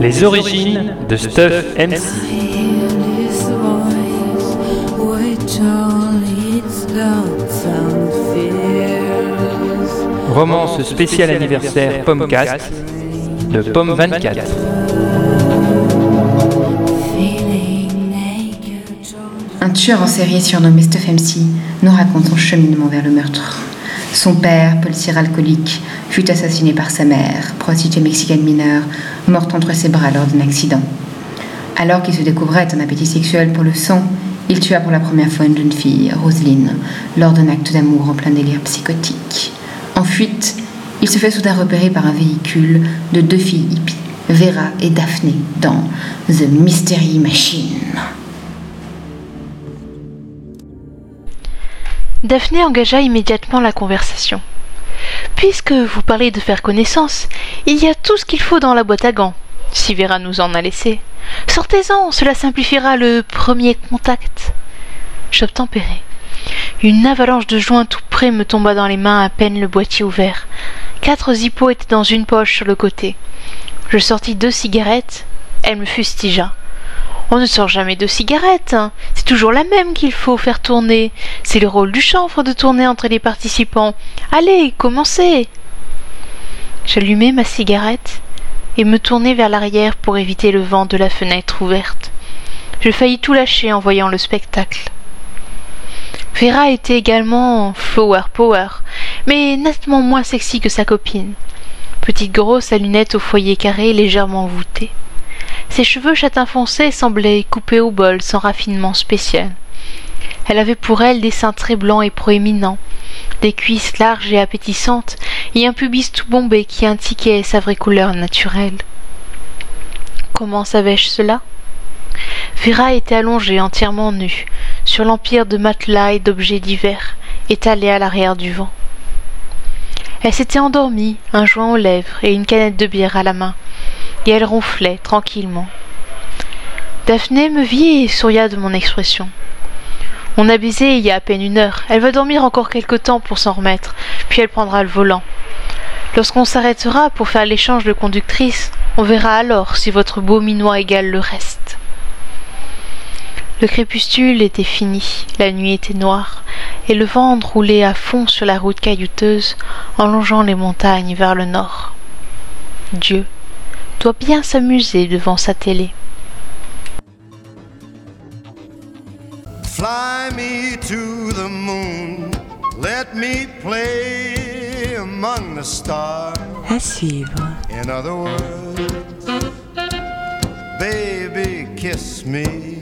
Les origines de Stuff MC. Romance spéciale anniversaire Pommecast de Pomme 24. Un tueur en série surnommé Stuff MC nous raconte son cheminement vers le meurtre. Son père, policier alcoolique, fut assassiné par sa mère, prostituée mexicaine mineure, morte entre ses bras lors d'un accident. Alors qu'il se découvrait un appétit sexuel pour le sang, il tua pour la première fois une jeune fille, Roselyne, lors d'un acte d'amour en plein délire psychotique. En fuite, il se fait soudain repérer par un véhicule de deux filles hippies, Vera et Daphné, dans The Mystery Machine. Daphné engagea immédiatement la conversation. Puisque vous parlez de faire connaissance, il y a tout ce qu'il faut dans la boîte à gants, si Vera nous en a laissé. Sortez-en, cela simplifiera le premier contact. J'obtempérai. Une avalanche de joints tout près me tomba dans les mains à peine le boîtier ouvert. Quatre zippos étaient dans une poche sur le côté. Je sortis deux cigarettes. Elle me fustigea. On ne sort jamais de cigarettes. Hein. C'est toujours la même qu'il faut faire tourner. C'est le rôle du chanvre de tourner entre les participants. Allez, commencez. J'allumai ma cigarette et me tournai vers l'arrière pour éviter le vent de la fenêtre ouverte. Je faillis tout lâcher en voyant le spectacle. Vera était également flower power, mais nettement moins sexy que sa copine. Petite grosse à lunettes au foyer carré légèrement voûté. Ses cheveux châtain foncé semblaient coupés au bol sans raffinement spécial. Elle avait pour elle des seins très blancs et proéminents, des cuisses larges et appétissantes, et un pubis tout bombé qui indiquait sa vraie couleur naturelle. Comment savais-je cela? Vera était allongée entièrement nue, sur l'empire de matelas et d'objets divers, étalés à l'arrière du vent. Elle s'était endormie, un joint aux lèvres et une canette de bière à la main, et elle ronflait tranquillement. Daphné me vit et souria de mon expression. On a baisé il y a à peine une heure. Elle va dormir encore quelque temps pour s'en remettre, puis elle prendra le volant. Lorsqu'on s'arrêtera pour faire l'échange de conductrice, on verra alors si votre beau minois égale le reste. Le crépuscule était fini, la nuit était noire, et le vent roulait à fond sur la route caillouteuse, en longeant les montagnes vers le nord. Dieu doit bien s'amuser devant sa télé. Fly me to the moon, let me play among the stars. À suivre. In other words, baby, kiss me